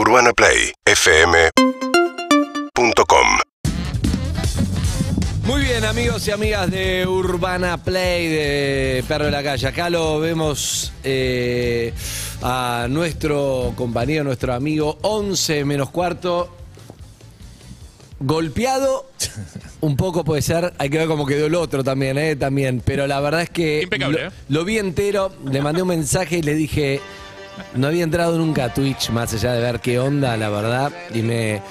UrbanaPlayFM.com Muy bien, amigos y amigas de Urbana Play de Perro de la Calle. Acá lo vemos eh, a nuestro compañero, nuestro amigo, 11 menos cuarto. Golpeado, un poco puede ser, hay que ver cómo quedó el otro también, ¿eh? También, pero la verdad es que Impecable, lo, ¿eh? lo vi entero, le mandé un mensaje y le dije, no había entrado nunca a Twitch, más allá de ver qué onda, la verdad, y me,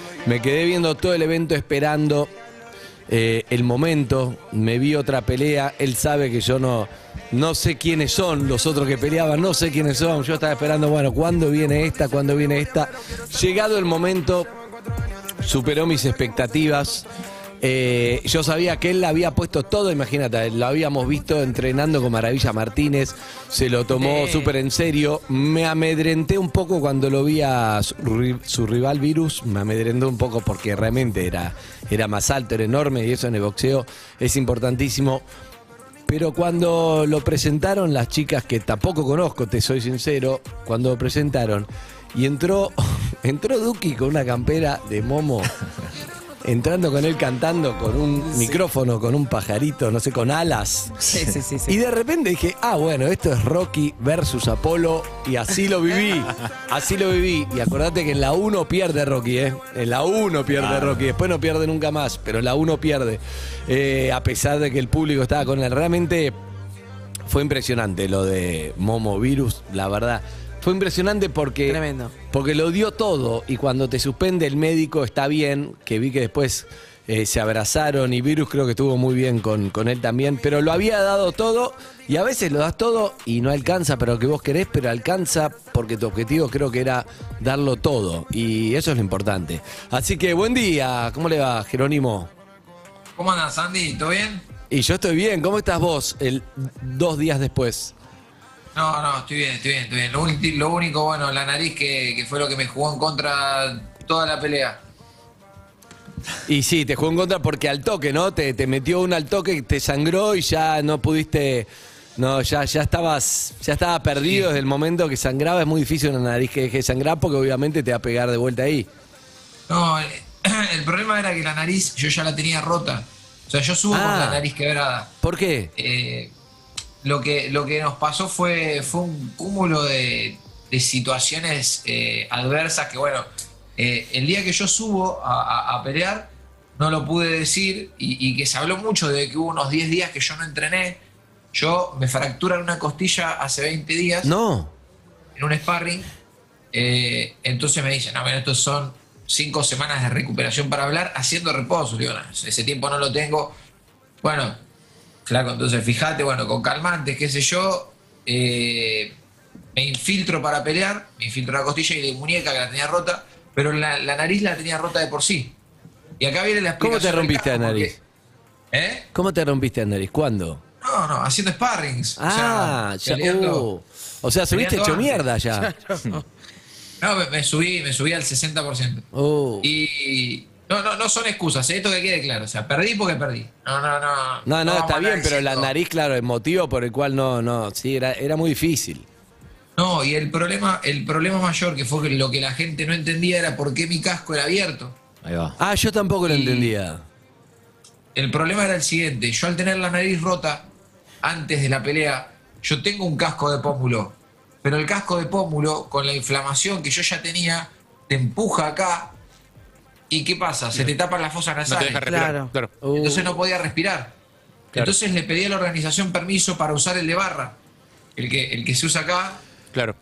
quedé viendo todo el evento esperando eh, el momento, me vi otra pelea, él sabe que yo no, no sé quiénes son los otros que peleaban, no sé quiénes son, yo estaba esperando, bueno, ¿cuándo viene esta? ¿Cuándo viene esta? Llegado el momento, superó mis expectativas. Eh, yo sabía que él había puesto todo, imagínate, lo habíamos visto entrenando con Maravilla Martínez, se lo tomó súper en serio. Me amedrenté un poco cuando lo vi a su rival Virus, me amedrenté un poco porque realmente era, era más alto, era enorme y eso en el boxeo es importantísimo. Pero cuando lo presentaron las chicas que tampoco conozco, te soy sincero, cuando lo presentaron y entró, entró Duki con una campera de Momo, entrando con él cantando con un micrófono, con un pajarito, no sé, con alas. Sí, sí, sí. sí. Y de repente dije, ah, bueno, esto es Rocky versus Apolo y así lo viví, así lo viví. Y acordate que en la 1 pierde Rocky, ¿eh? En la 1 pierde Rocky, después no pierde nunca más, pero en la 1 pierde. Eh, a pesar de que el público estaba con él, realmente fue impresionante lo de Momo Virus, la verdad. Fue impresionante porque, Tremendo. porque lo dio todo y cuando te suspende el médico está bien, que vi que después eh, se abrazaron y Virus creo que estuvo muy bien con, con él también, pero lo había dado todo y a veces lo das todo y no alcanza para lo que vos querés, pero alcanza porque tu objetivo creo que era darlo todo y eso es lo importante. Así que buen día, ¿cómo le va Jerónimo? ¿Cómo andas, Andy? ¿Todo bien? Y yo estoy bien, ¿cómo estás vos el dos días después? No, no, estoy bien, estoy bien, estoy bien. Lo, único, bueno, la nariz que, que fue lo que me jugó en contra toda la pelea. Y sí, te jugó en contra porque al toque, ¿no? Te, te metió un al toque, te sangró y ya no pudiste. No, ya, ya estabas, ya estaba perdido desde el momento que sangraba. Es muy difícil una nariz que deje de sangrar porque obviamente te va a pegar de vuelta ahí. No, el, el problema era que la nariz yo ya la tenía rota. O sea, yo subo Ah. con la nariz quebrada. ¿Por qué? Eh, lo, que, lo que nos pasó fue, fue un cúmulo de, de situaciones eh, adversas que, bueno, eh, el día que yo subo a, a- a pelear, no lo pude decir y, y que se habló mucho de que hubo unos 10 días que yo no entrené. Yo me fracturan una costilla hace 20 días No. en un sparring. Eh, entonces me dicen, no, bueno, estos son cinco semanas de recuperación para hablar haciendo reposo. Digo, no, ese tiempo no lo tengo. Bueno, claro, entonces fíjate, bueno, con calmantes, qué sé yo, eh, me infiltro para pelear, me infiltro la costilla y la muñeca que la tenía rota, pero la, la nariz la tenía rota de por sí. Y acá viene la ¿Cómo explicación. te rompiste la porque- nariz? ¿Eh? ¿Cómo te rompiste la nariz? ¿Cuándo? No, no, haciendo sparrings. o Ah, sea, ya. peleando. uh. O sea, subiste hecho antes. mierda ya. No, me, me subí, me subí al 60%. Uh. Y no, no, no son excusas, ¿eh? esto que quede claro. O sea, perdí porque perdí. No, no, no. No, no, está bien, pero la nariz, claro, el motivo por el cual no, no, sí, era, era muy difícil. No, y el problema, el problema mayor que fue que lo que la gente no entendía era por qué mi casco era abierto. Ahí va. Ah, yo tampoco lo Y- entendía. El problema era el siguiente, yo al tener la nariz rota antes de la pelea, yo tengo un casco de pómulo, pero el casco de pómulo, con la inflamación que yo ya tenía, te empuja acá. ¿Y qué pasa? Se te tapan las fosas No te nasales. deja respirar. Claro. Claro. Uh. Entonces no podía respirar. Claro. Entonces le pedí a la organización permiso para usar el de barra, el que, el que se usa acá, Claro.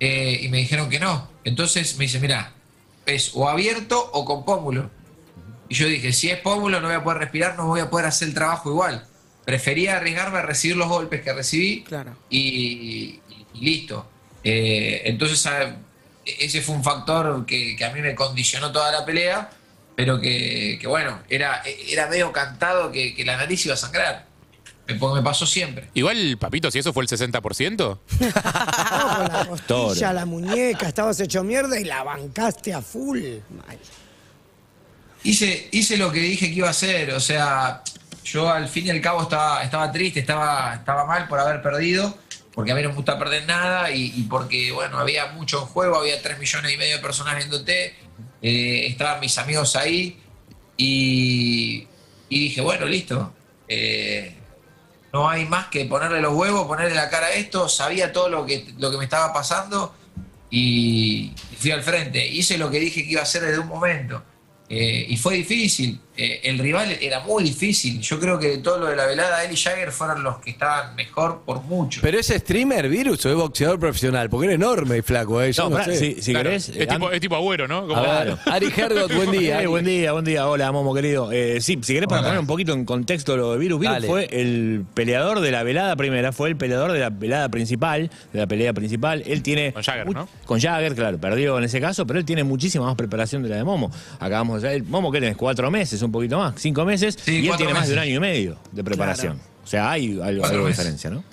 eh, y me dijeron que no. Entonces me dice, mira, es o abierto o con pómulo. Y yo dije, si es pómulo no voy a poder respirar, no voy a poder hacer el trabajo igual. Prefería arriesgarme a recibir los golpes que recibí Claro. y, y- y listo. Eh, entonces a- ese fue un factor que, que a mí me condicionó toda la pelea, pero que, que bueno, era, era medio cantado que, que la nariz iba a sangrar. Me, porque me pasó siempre. Igual, papito, si eso fue el 60%, No, con la costilla, la muñeca, estabas hecho mierda y la bancaste a full. Mal. Hice, hice lo que dije que iba a hacer, o sea, yo al fin y al cabo estaba, estaba triste, estaba, estaba mal por haber perdido porque a mí no me gusta perder nada y, porque, bueno, había mucho en juego, había 3 millones y medio de personas viéndote, eh, estaban mis amigos ahí y, y dije, bueno, listo. eh, no hay más que ponerle los huevos, ponerle la cara a esto, sabía todo lo que, lo que me estaba pasando y fui al frente. Hice lo que dije que iba a hacer desde un momento. Eh, y fue difícil. Eh, el rival era muy difícil. Yo creo que de todo lo de la velada, él y Jagger fueron los que estaban mejor por mucho. ¿Pero es streamer, virus o es boxeador profesional? Porque era enorme y flaco, ¿eh? Yo No, no, pará, sé. si, si Claro, querés. es, eh, tipo, es tipo agüero, ¿no? Como- ver, Ari Hergot, buen día. Buen día, buen día. Hola, Momo querido. Eh, sí, si querés para Hola. poner un poquito en contexto lo de Virus, Virus Dale. fue el peleador de la velada primera, fue el peleador de la velada principal, de la pelea principal. Él tiene... Con Jagger, ¿no? Con Jagger, claro, perdió en ese caso, pero él tiene muchísima más preparación de la de Momo. Acabamos de Momo, ¿qué tenés? Cuatro meses, un poquito más, cinco meses, Sí, y él tiene más de un año y medio de preparación. O sea, hay algo, de diferencia, ¿no?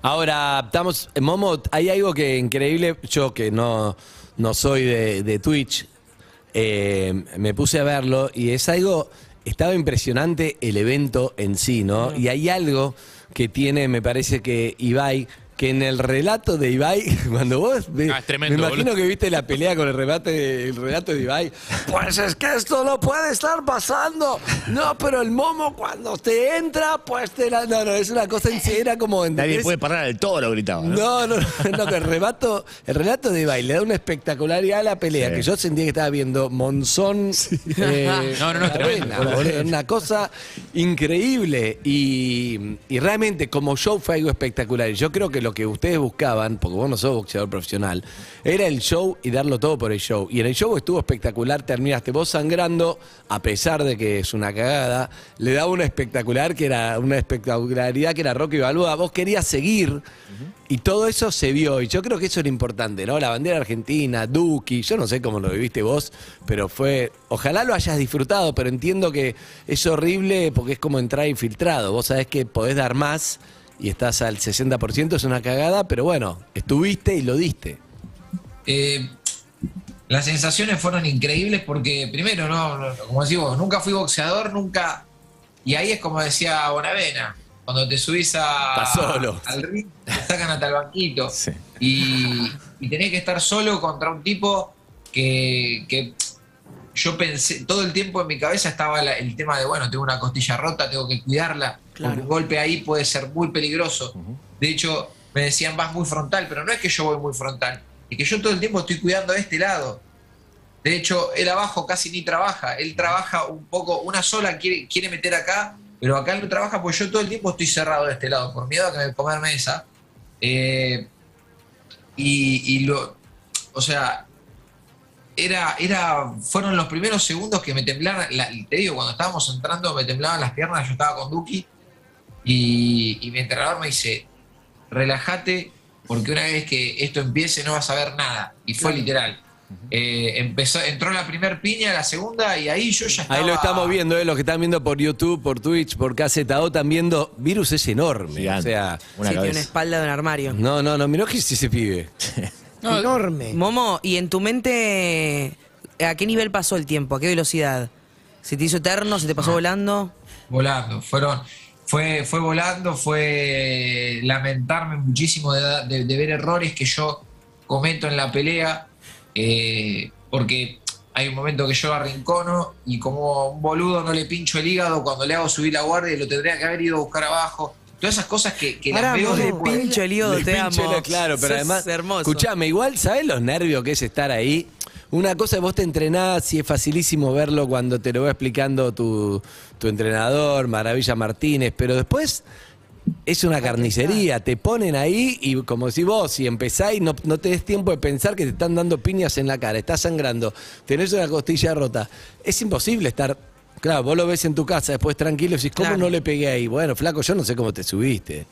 Ahora, estamos, Momo, hay algo que increíble, yo que no, no soy de, de Twitch, eh, me puse a verlo y es algo, estaba impresionante el evento en sí, ¿no? Y hay algo que tiene, me parece que Ibai, que en el relato de Ibai, cuando vos ve- Ah, es tremendo, me imagino boludo. que viste la pelea con el relato, de, el relato de Ibai, pues es que esto no puede estar pasando, no, pero el momo cuando te entra, pues te la... No, no, es una cosa, en sí, era como... Nadie puede parar al toro, gritaba. ¿no? No, no, no, que el relato, el relato de Ibai le da una espectacularidad a la pelea Sí. que yo sentía que estaba viendo Monzón. eh, No, no, no, es tremendo. Arena, boludo, una cosa increíble. Y, y realmente, como show fue algo espectacular. Y yo creo que lo que ustedes buscaban, porque vos no sos boxeador profesional, era el show y darlo todo por el show. Y en el show estuvo espectacular, terminaste vos sangrando, a pesar de que es una cagada, le daba una espectacular que era una espectacularidad que era Rocky Balboa. Vos querías seguir. Y todo eso se vio, y yo creo que eso era importante, ¿no? La bandera argentina, Duki, yo no sé cómo lo viviste vos, pero fue. Ojalá lo hayas disfrutado, pero entiendo que es horrible porque es como entrar infiltrado. Vos sabés que podés dar más y estás al 60%, es una cagada, pero bueno, estuviste y lo diste. Eh, las sensaciones fueron increíbles porque, primero, no, no, como decís vos, nunca fui boxeador, nunca. Y ahí es como decía Bonavena, cuando te subís a, solo. al ring, te sacan hasta el banquito. Sí. Y, y tenés que estar solo contra un tipo que, que yo pensé, todo el tiempo en mi cabeza estaba la- el tema de, bueno, tengo una costilla rota, tengo que cuidarla, porque un golpe ahí puede ser muy peligroso. De hecho, me decían, vas muy frontal, pero no es que yo voy muy frontal, es que yo todo el tiempo estoy cuidando de este lado. De hecho, él abajo casi ni trabaja, él trabaja un poco, una sola quiere, quiere meter acá, pero acá él no trabaja porque yo todo el tiempo estoy cerrado de este lado, por miedo a que me comerme esa. Eh, y, y lo, o sea, era, era, fueron los primeros segundos que me temblaron, la- te digo, cuando estábamos entrando me temblaban las piernas, yo estaba con Duki y, y mi entrenador me dice, relájate porque una vez que esto empiece no vas a ver nada. Y fue literal. Eh, empezó, entró la primer piña, la segunda y ahí yo ya estaba... Ahí lo estamos viendo, ¿eh? los que están viendo por YouTube, por Twitch, por KZO, están viendo. Virus es enorme. Gigante. O sea, Una sí, tiene una espalda de un armario. no, no, no, miró que es ese pibe. Enorme. Momo, ¿y en tu mente a qué nivel pasó el tiempo? ¿A qué velocidad? ¿Se te hizo eterno? ¿Se te pasó volando? volando. Fueron, fue, fue volando, fue lamentarme muchísimo de, de- de ver errores que yo cometo en la pelea, eh, porque hay un momento que yo arrincono y como un boludo no le pincho el hígado cuando le hago subir la guardia y lo tendría que haber ido a buscar abajo. Todas esas cosas que, que Pará, las veo después. Pincho el hígado, te amo. la- claro, pero Sos además, hermoso. escuchame, igual, ¿sabes los nervios que es estar ahí? Una cosa es vos te entrenás y es facilísimo verlo cuando te lo va explicando tu, tu entrenador, Maravilla Martínez, pero después es una carnicería, te ponen ahí y como si vos, si empezás y no, no te des tiempo de pensar que te están dando piñas en la cara, estás sangrando, tenés una costilla rota, es imposible estar... Claro, vos lo ves en tu casa después tranquilo y decís, ¿cómo Claro. no le pegué ahí? Bueno, flaco, yo no sé cómo te subiste.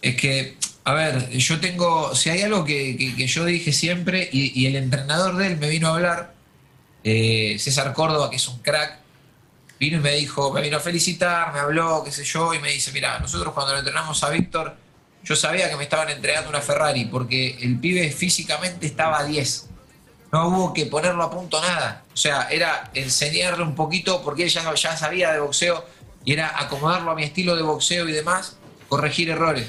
Es que, a ver, yo tengo, si hay algo que, que- que yo dije siempre, y, y el entrenador de él me vino a hablar, eh, César Córdoba, que es un crack, vino y me dijo, me vino a felicitar, me habló, qué sé yo, y me dice, mira, nosotros cuando lo entrenamos a Víctor, yo sabía que me estaban entregando una Ferrari, porque el pibe físicamente estaba a 10. No hubo que ponerlo a punto nada. O sea, era enseñarle un poquito, porque él ya, ya sabía de boxeo, y era acomodarlo a mi estilo de boxeo y demás, corregir errores.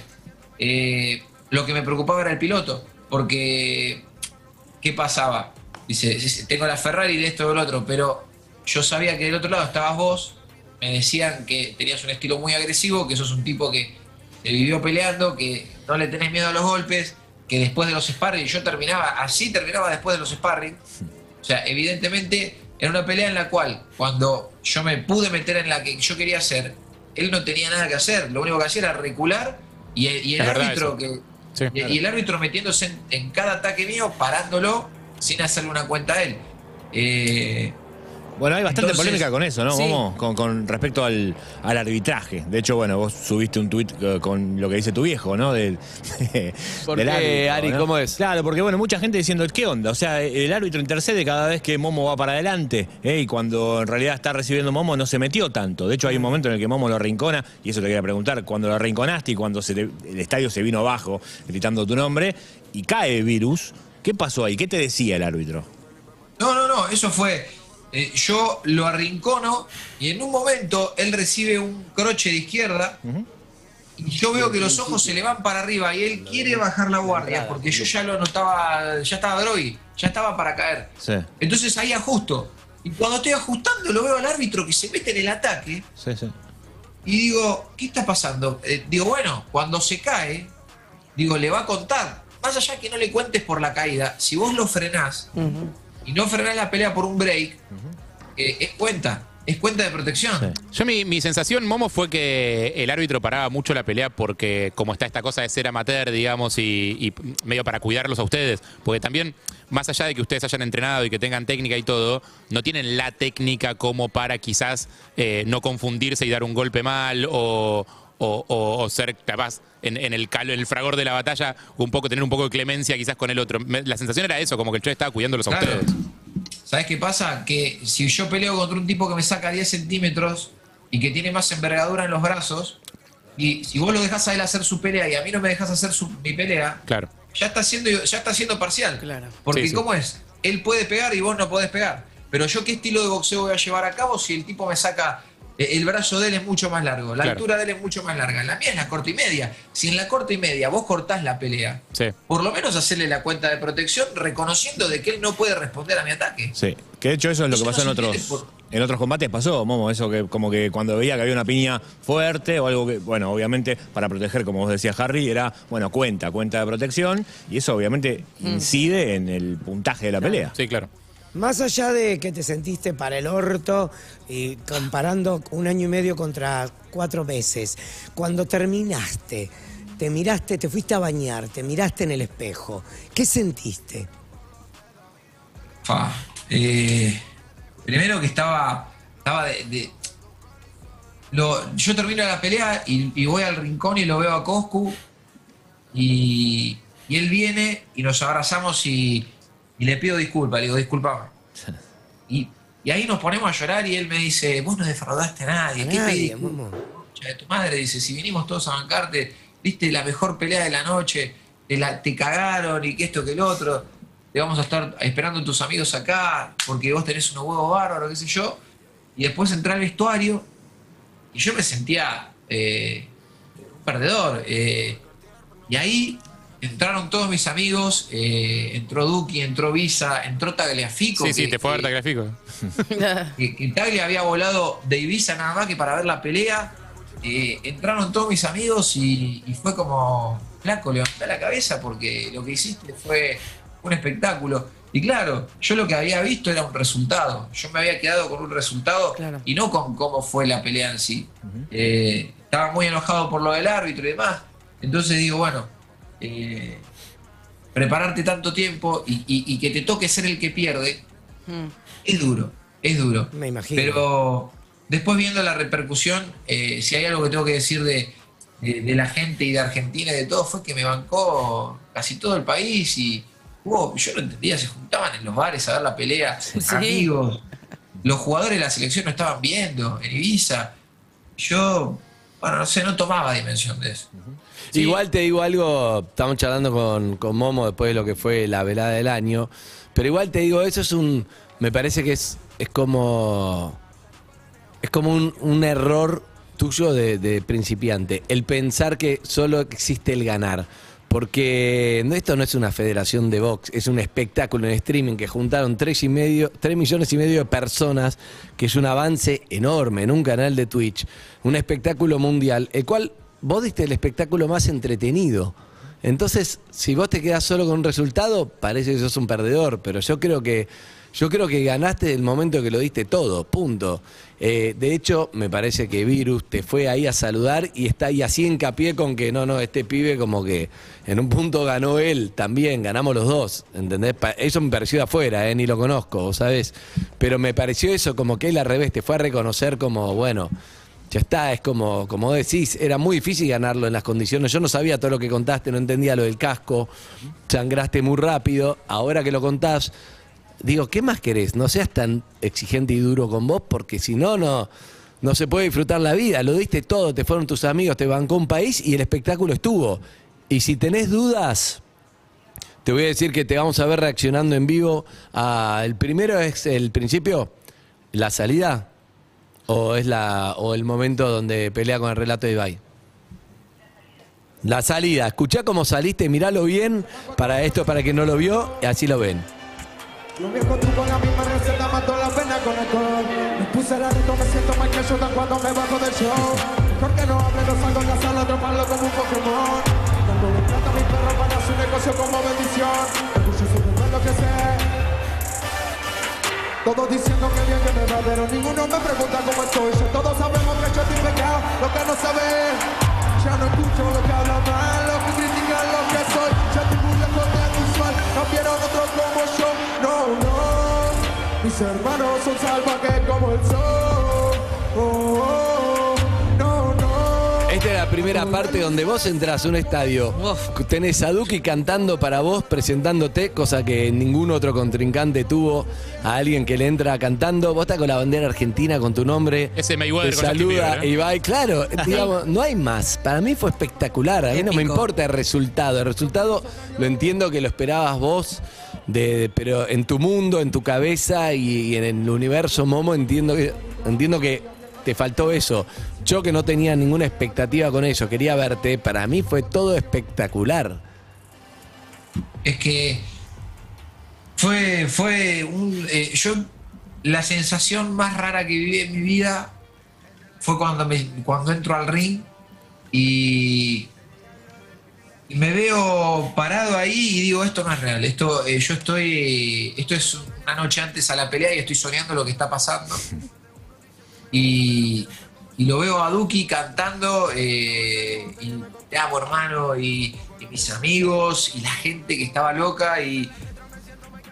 Eh, lo que me preocupaba era el piloto, porque ¿qué pasaba? Dice, tengo la Ferrari de esto o lo otro, pero yo sabía que del otro lado estabas vos, me decían que tenías un estilo muy agresivo, que sos un tipo que te vivió peleando, que no le tenés miedo a los golpes, que después de los sparring, yo terminaba, así terminaba después de los sparring. O sea, evidentemente era una pelea en la cual, cuando yo me pude meter en la que yo quería hacer, él no tenía nada que hacer, lo único que hacía era recular y, y el árbitro que Sí. y, y el árbitro metiéndose en, en cada ataque mío, parándolo sin hacerle una cuenta a él. Eh, Bueno, hay bastante Entonces, polémica con eso, ¿no? sí. Momo? Con, con respecto al, al arbitraje. De hecho, bueno, vos subiste un tuit eh, con lo que dice tu viejo, ¿no? Del, ¿Por del qué, árbitro, Ari? ¿no? ¿Cómo es? Claro, porque bueno, mucha gente diciendo, ¿qué onda? O sea, el árbitro intercede cada vez que Momo va para adelante, ¿eh? y cuando en realidad está recibiendo Momo no se metió tanto. De hecho, hay un momento en el que Momo lo arrincona, y eso te quería preguntar, cuando lo arrinconaste y cuando se te- el estadio se vino abajo gritando tu nombre, y cae Virus, ¿qué pasó ahí? ¿Qué te decía el árbitro? no, no, no, eso fue. Eh, yo lo arrincono y en un momento él recibe un croche de izquierda y yo veo que los ojos se le van para arriba y él quiere bajar la guardia porque yo ya lo notaba, ya estaba groggy, ya estaba para caer. Sí, Entonces ahí ajusto. Y cuando estoy ajustando lo veo al árbitro que se mete en el ataque sí, sí. Y digo, ¿qué está pasando? Eh, digo, bueno, cuando se cae, digo, le va a contar. Más allá que no le cuentes por la caída, si vos lo frenás y no frenás la pelea por un break, eh, es cuenta, es cuenta de protección. Sí. Yo mi, mi sensación, Momo, fue que el árbitro paraba mucho la pelea porque como está esta cosa de ser amateur, digamos, y, y medio para cuidarlos a ustedes, porque también, más allá de que ustedes hayan entrenado y que tengan técnica y todo, no tienen la técnica como para quizás eh, no confundirse y dar un golpe mal o, o- o- o ser capaz en, en el calo, en el fragor de la batalla, un poco tener un poco de clemencia quizás con el otro. Me- la sensación era eso, como que el Che estaba cuidándolos a Claro. ustedes. ¿Sabes qué pasa? Que si yo peleo contra un tipo que me saca 10 centímetros y que tiene más envergadura en los brazos, y si vos lo dejás a él hacer su pelea y a mí no me dejas hacer su- mi pelea, Claro. ya está siendo, ya está siendo parcial. Claro. Porque Sí, sí. ¿cómo es? Él puede pegar y vos no podés pegar. Pero yo qué estilo de boxeo voy a llevar a cabo si el tipo me saca el brazo de él es mucho más largo, la Claro. altura de él es mucho más larga, la mía es la corta y media. Si en la corta y media vos cortás la pelea, Sí. por lo menos hacerle la cuenta de protección reconociendo de que él no puede responder a mi ataque. Sí, que de hecho eso es lo que pasó en no otros, en otros combates, pasó, Momo, eso que como que cuando veía que había una piña fuerte o algo que, bueno, obviamente para proteger, como vos decías Harry, era, bueno, cuenta, cuenta de protección, y eso obviamente incide en el puntaje de la pelea. Sí, claro. Más allá de que te sentiste para el orto y comparando un año y medio contra cuatro meses, cuando terminaste, te miraste, te fuiste a bañar, te miraste en el espejo, ¿qué sentiste? Eh, primero que estaba, estaba de, de- lo- yo termino la pelea y, y voy al rincón y lo veo a Coscu y, y él viene y nos abrazamos y, y le pido disculpas, le digo, disculpame. Y, y ahí nos ponemos a llorar y él me dice, vos no defraudaste a nadie, ¿qué nadie. Concha de tu madre, dice, si vinimos todos a bancarte, viste la mejor pelea de la noche, te, la, te cagaron y que esto que el otro, te vamos a estar esperando tus amigos acá, porque vos tenés unos huevos bárbaros, qué sé yo, y después entré al vestuario y yo me sentía eh, un perdedor. eh, y ahí entraron todos mis amigos, eh, entró Duki, entró Visa, entró Tagliafico. Sí, sí, te fue a ver Tagliafico. que, que Taglia había volado de Ibiza nada más que para ver la pelea. Eh, entraron todos mis amigos y, y fue como, flaco, levanté la cabeza porque lo que hiciste fue un espectáculo. Y claro, yo lo que había visto era un resultado. Yo me había quedado con un resultado Claro. y no con cómo fue la pelea en sí. Eh, estaba muy enojado por lo del árbitro y demás. Entonces digo, bueno, eh, prepararte tanto tiempo y, y- y que te toque ser el que pierde, Mm. es duro, es duro. Me imagino. Pero después viendo la repercusión, eh, si hay algo que tengo que decir de, de- de la gente y de Argentina y de todo, fue que me bancó casi todo el país y yo no entendía, se juntaban en los bares a ver la pelea, amigos, los jugadores de la selección no estaban viendo en Ibiza. Yo, bueno, no sé, no tomaba dimensión de eso. Igual te digo algo, estamos charlando con, con Momo después de lo que fue la velada del año, pero igual te digo, eso es un, me parece que es, es como, es como un, un error tuyo de, de principiante, el pensar que solo existe el ganar. Porque esto no es una federación de box, es un espectáculo en streaming que juntaron tres y medio, millones y medio de personas, que es un avance enorme en un canal de Twitch, un espectáculo mundial, el cual vos diste el espectáculo más entretenido. Entonces, si vos te quedás solo con un resultado, parece que sos un perdedor, pero yo creo que yo creo que ganaste el momento que lo diste todo, punto. Eh, de hecho, me parece que Virus te fue ahí a saludar y está ahí así hincapié con que no, no, este pibe como que en un punto ganó él también, ganamos los dos, ¿entendés? Eso me pareció de afuera, eh, ni lo conozco, ¿sabes? Pero me pareció eso como que él al revés te fue a reconocer como, bueno, ya está, es como, como decís, era muy difícil ganarlo en las condiciones. Yo no sabía todo lo que contaste, no entendía lo del casco, sangraste muy rápido. Ahora que lo contás, digo, ¿qué más querés? No seas tan exigente y duro con vos, porque si no, no, no se puede disfrutar la vida. Lo diste todo, te fueron tus amigos, te bancó un país y el espectáculo estuvo. Y si tenés dudas, te voy a decir que te vamos a ver reaccionando en vivo. a- el primero es el principio, la salida. ¿O es la o el momento donde pelea con el relato de Ibai? La salida. Escuchá cómo saliste, miralo bien para esto, para que no lo vio, y así lo ven. Lo viejo tú con la misma receta mató la pena con alcohol Me puse la rito, me siento más que Jordan cuando me bajo del show. Mejor que no hable, no salgo en la sala, atraparlo como un Pokémon Dándole plata a mi perro para su negocio como bendición. De ver lo que sé. Todos diciendo que bien que me va, pero ninguno me pregunta cómo estoy. Ya todos sabemos que yo estoy pecado, lo que no saben Ya no escucho lo que hablan mal, lo que critican lo que soy. Ya estoy muy lejos de usual, no quiero otro como yo mis hermanos son salvajes como el sol Oh, oh, no, no Esta es la primera parte donde vos entras a un estadio. Tenés a Duki cantando para vos, presentándote, cosa que ningún otro contrincante tuvo a alguien que le entra cantando. Vos estás con la bandera argentina, con tu nombre. Ese Mayweather Te con Justin saluda Bieber, ¿eh? Ibai. Claro, digamos, no hay más. Para mí fue espectacular. A mí no me Épico. importa el resultado. El resultado lo entiendo que lo esperabas vos. De, pero en tu mundo, en tu cabeza y, en el universo Momo entiendo que entiendo que te faltó eso. Yo que no tenía ninguna expectativa con eso, quería verte, para mí fue todo espectacular. Es que fue, fue un. eh, yo, la sensación más rara que viví en mi vida fue cuando, me, cuando entro al ring y, y me veo parado ahí y digo: Esto no es real. Esto, eh, yo estoy. Esto es una noche antes a la pelea y estoy soñando lo que está pasando. Y, y lo veo a Duki cantando, eh, y te amo hermano, y, y mis amigos, y la gente que estaba loca, y,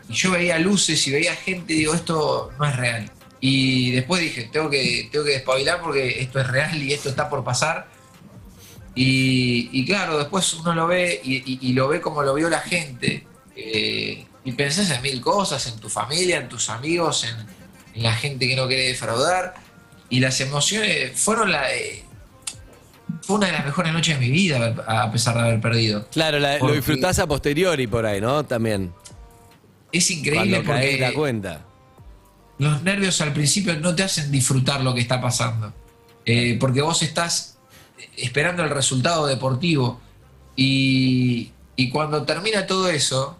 y yo veía luces y veía gente, y digo, esto no es real. Y después dije, tengo que, tengo que despabilar porque esto es real y esto está por pasar. Y, y claro, después uno lo ve y, y- y lo ve como lo vio la gente. eh, y pensás en mil cosas, en tu familia, en tus amigos, en, en la gente que no quiere defraudar. Y las emociones fueron la... eh, fue una de las mejores noches de mi vida, a pesar de haber perdido. Claro, la- lo disfrutás a posteriori por ahí, ¿no? También. Es increíble Cuando porque la cuenta. los nervios al principio no te hacen disfrutar lo que está pasando. Eh, porque vos estás esperando el resultado deportivo. Y, y cuando termina todo eso,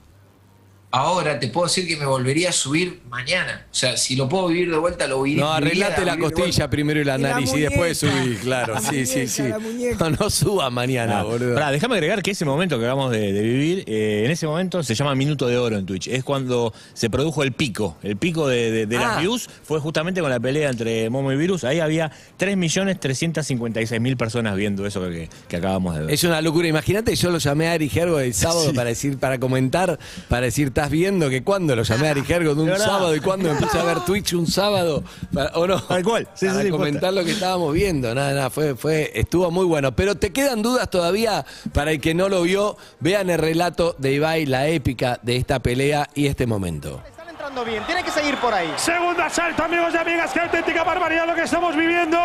ahora te puedo decir que me volvería a subir mañana. O sea, si lo puedo vivir de vuelta, lo viviría. No, arreglate la costilla primero y la nariz y después subí, claro. La Sí, sí, muñeca, sí. No, no suba mañana, Ah, boludo. pará, déjame agregar que ese momento que acabamos de, de vivir, eh, en ese momento se llama Minuto de Oro en Twitch. Es cuando se produjo el pico. El pico de, de- de Ah. las views fue justamente con la pelea entre Momo y Virus. Ahí había 3.356.000 personas viendo eso que, que acabamos de ver. Es una locura. Imagínate, yo lo llamé a Ari Gergo el sábado para decir, para comentar, para decir, ¿estás viendo que cuándo lo llamé a Ari Gergo de un verdad. sábado y cuándo empecé a ver Twitch un sábado? Para- ¿O no? Tal cual. Sí, para sí, sí, comentar lo que estábamos viendo. Nada, nada, fue, fue, estuvo muy bueno. Pero te quedan dudas todavía para el que no lo vio. Vean el relato de Ibai, la épica de esta pelea y este momento. Están entrando bien, tiene que seguir por ahí. Segundo asalto, amigos y amigas, qué auténtica barbaridad lo que estamos viviendo.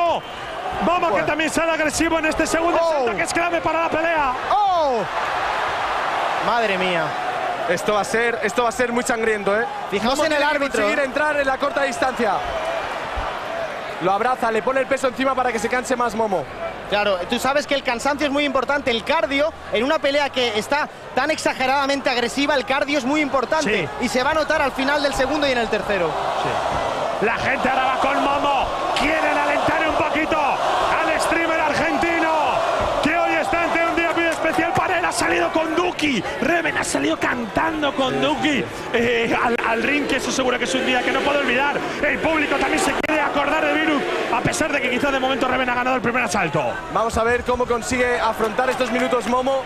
Vamos que también sale agresivo en este segundo Oh. asalto que es clave para la pelea. ¡Oh! Madre mía. Esto va a ser, esto va a ser muy sangriento, ¿eh? Fijaos en el árbitro. conseguir entrar en la corta distancia. lo abraza, le pone el peso encima para que se canse más Momo. Claro, tú sabes que el cansancio es muy importante, el cardio, en una pelea que está tan exageradamente agresiva, el cardio es muy importante y se va a notar al final del segundo y en el tercero. La gente ahora va con Momo. Quieren alentar un poquito al streamer argentino que hoy está ante un día muy especial para él. Ha salido con Duki. Reven ha salido cantando con Duki eh, al, al ring, que eso seguro que es un día que no puedo olvidar. El público también se quiere acordar de Virus, a pesar de que quizás de momento Reven ha ganado el primer asalto. Vamos a ver cómo consigue afrontar estos minutos Momo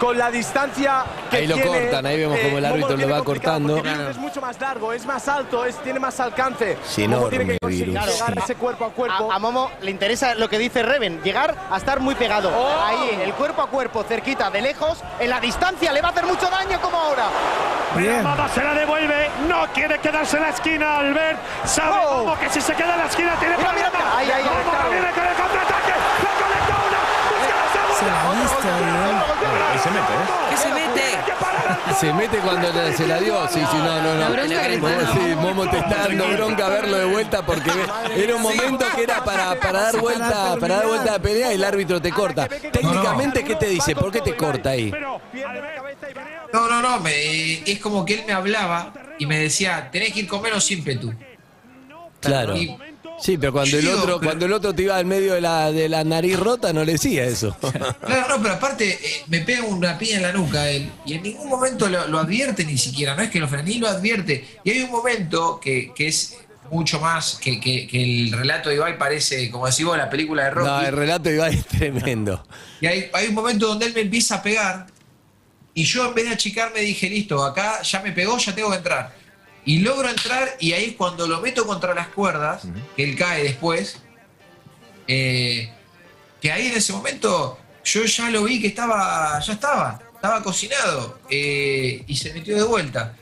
con la distancia que Ahí lo tiene, cortan, ahí vemos cómo el Momo árbitro lo va cortando. Es mucho más largo, es más alto, es, tiene más alcance. Sí, Momo enorme, tiene que conseguir Virus. llegar Sí. ese cuerpo a cuerpo. A, a Momo le interesa lo que dice Reven, llegar a estar muy pegado. Oh. Ahí, el cuerpo a cuerpo, cerquita, de lejos, en la distancia, le va a hacer mucho daño como ahora. Momo se la devuelve, no quiere quedarse en la esquina, Albert. Sabe Oh. Momo que si se queda en la esquina tiene Mira, mira, mira, ahí, ahí, Momo ahí, que viene con el contraataque, Se la viste, ¿no? Ahí se mete, ¿eh? ¿Qué se mete? Se mete cuando se la dio. Sí, sí, no, no, no. La bronca que Momo, está sí. Momo te está dando bronca verlo de vuelta porque ve- era un momento que era para, para dar vuelta, para dar vuelta a la pelea y el árbitro te corta. Técnicamente, ¿qué te dice? ¿Por qué te corta ahí? No, no, no, me- es como que él me hablaba y me decía, tenés que ir con menos ímpetu. Claro. Y- Sí, pero cuando el otro, pero- cuando el otro te iba al medio de la, de la nariz rota, no le decía eso. Claro, no, pero aparte eh, me pega una piña en la nuca él y en ningún momento lo, lo advierte ni siquiera, no es que lo frena, ni lo advierte. Y hay un momento que, que es mucho más que, que- que el relato de Ibai parece, como decís vos, la película de Rocky. No, el relato de Ibai es tremendo. Y hay, hay un momento donde él me empieza a pegar y yo en vez de achicarme dije, listo, acá ya me pegó, ya tengo que entrar. Y logro entrar y ahí es cuando lo meto contra las cuerdas, que él cae después, eh, que ahí en ese momento yo ya lo vi que estaba, ya estaba, estaba cocinado eh, y se metió de vuelta.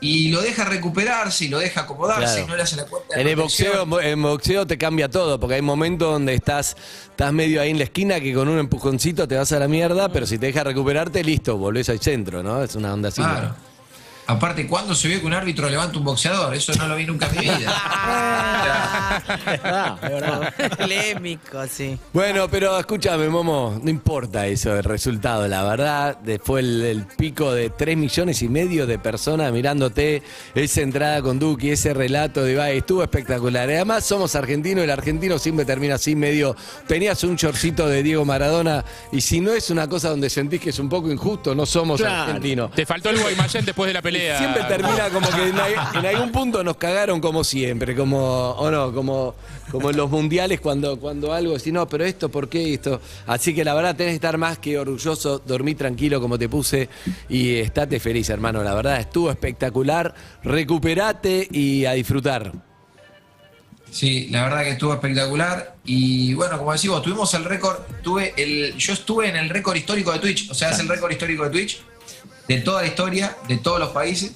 Y lo deja recuperarse y lo deja acomodarse Claro. y no le hace la cuenta. de En el boxeo, en boxeo te cambia todo, porque hay momentos donde estás, estás medio ahí en la esquina que con un empujoncito te vas a la mierda, pero si te deja recuperarte, listo, volvés al centro, ¿no? Es una onda así. Claro. Aparte, ¿cuándo se vio que un árbitro levanta un boxeador? Eso no lo vi nunca en mi vida. Ah, es verdad. Polémico, sí. Bueno, pero escúchame, Momo, no importa eso, el resultado, la verdad, después el, el pico de 3 millones y medio de personas mirándote, esa entrada con Duki, ese relato de Ibai, estuvo espectacular. Y Además, somos argentinos, y el argentino siempre termina así medio, tenías un chorcito de Diego Maradona, y si no es una cosa donde sentís que es un poco injusto, no somos Claro. argentinos. Te faltó el Guaymallén después de la pelea. Siempre termina como que en, al- en algún punto nos cagaron como siempre, como, o no, como, como en los mundiales cuando, cuando algo, si no, pero esto, ¿por qué esto? Así que la verdad tenés que estar más que orgulloso, dormí tranquilo como te puse y estate feliz, hermano. La verdad estuvo espectacular, recuperate y a disfrutar. Sí, la verdad que estuvo espectacular. Y bueno, como decimos, tuvimos el récord, tuve el, yo estuve en el récord histórico de Twitch, o sea, es el récord histórico de Twitch, de toda la historia, de todos los países.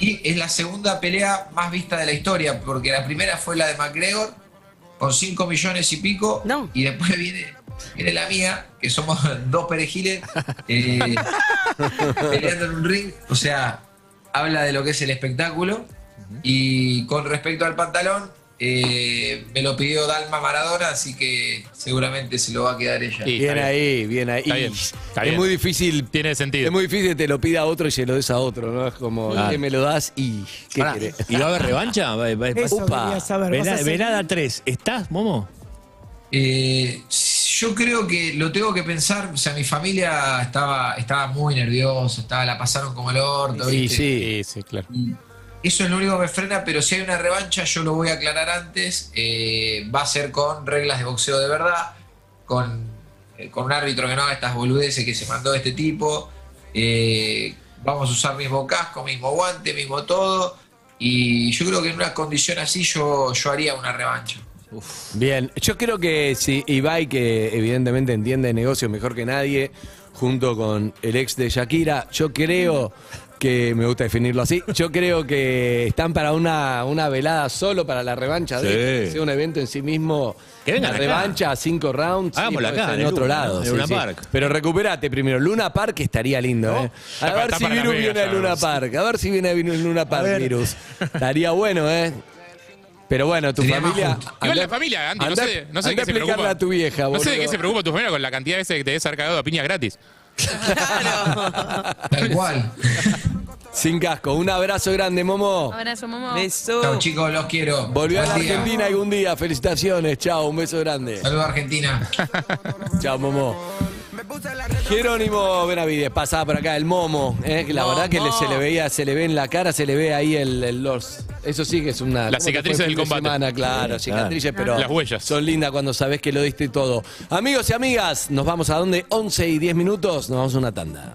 Y es la segunda pelea más vista de la historia, porque la primera fue la de McGregor, con 5 millones y pico. No. Y después viene, viene la mía, que somos dos perejiles, eh, peleando en un ring. O sea, habla de lo que es el espectáculo. Y con respecto al pantalón, eh, me lo pidió Dalma Maradona, así que seguramente se lo va a quedar ella. Sí, Bien ahí, bien ahí. Está bien, es bien. muy difícil. Tiene sentido. Es muy difícil que te lo pida otro y se lo des a otro, ¿no? Es como, Claro. que me lo das y. ¿Qué Pará? ¿Y va a haber revancha? Va- va- Eso Upa. quería saber. ¿Vas a Vela- seguir? Velada 3. ¿Estás, Momo? Eh, yo creo que lo tengo que pensar, o sea, mi familia estaba, estaba muy nerviosa, estaba, la pasaron como el orto, Sí, ¿viste? sí. Sí, sí, claro. Eso es lo único que me frena, pero si hay una revancha, yo lo voy a aclarar antes. eh, va a ser con reglas de boxeo de verdad, con, eh, con un árbitro que no haga estas boludeces que se mandó este tipo. eh, vamos a usar mismo casco, mismo guante, mismo todo. Y yo creo que en una condición así yo, yo haría una revancha. Bien, yo creo que si Ibai, que evidentemente entiende de negocio mejor que nadie, junto con el ex de Shakira, yo creo que, me gusta definirlo así, yo creo que están para una, una velada solo para la revancha, de Sí. que sea un evento en sí mismo, Que vengan una acá. revancha a cinco rounds, sí, Hagámoslo puede acá, en en otro Luna, lado. en sí, Luna sí. Park. Pero recuperate primero, Luna Park estaría lindo, ¿eh? A ver si Virus viene a Luna Park, a ver si viene a Luna Park. Virus. Estaría bueno, ¿eh? Pero bueno, tu Sería familia. Igual la familia, Andy, no sé, no sé de anda qué se preocupa. a tu vieja, No sé de boludo. qué se preocupa tu familia con la cantidad de veces que te debes haber cagado a piñas gratis. Tal cual. Sin casco. Un abrazo grande, Momo. Abrazo, Momo. Beso. Chao chicos, los quiero. Volvió a la. Argentina algún día. Felicitaciones. Chao, un beso grande. Saludos Argentina. Chao, Momo. Jerónimo Benavides, pasaba por acá, el Momo, ¿eh? que la verdad que le- se le veía, se le ve en la cara, se le ve ahí el, el- los. Eso sí que es una. Las ¿cómo te fue cicatrices el fin del de combate. semana? claro, cicatrices, pero. Las huellas. Son lindas cuando sabes que lo diste todo. Amigos y amigas, nos vamos a dónde? 11 y 10 minutos, nos vamos a una tanda.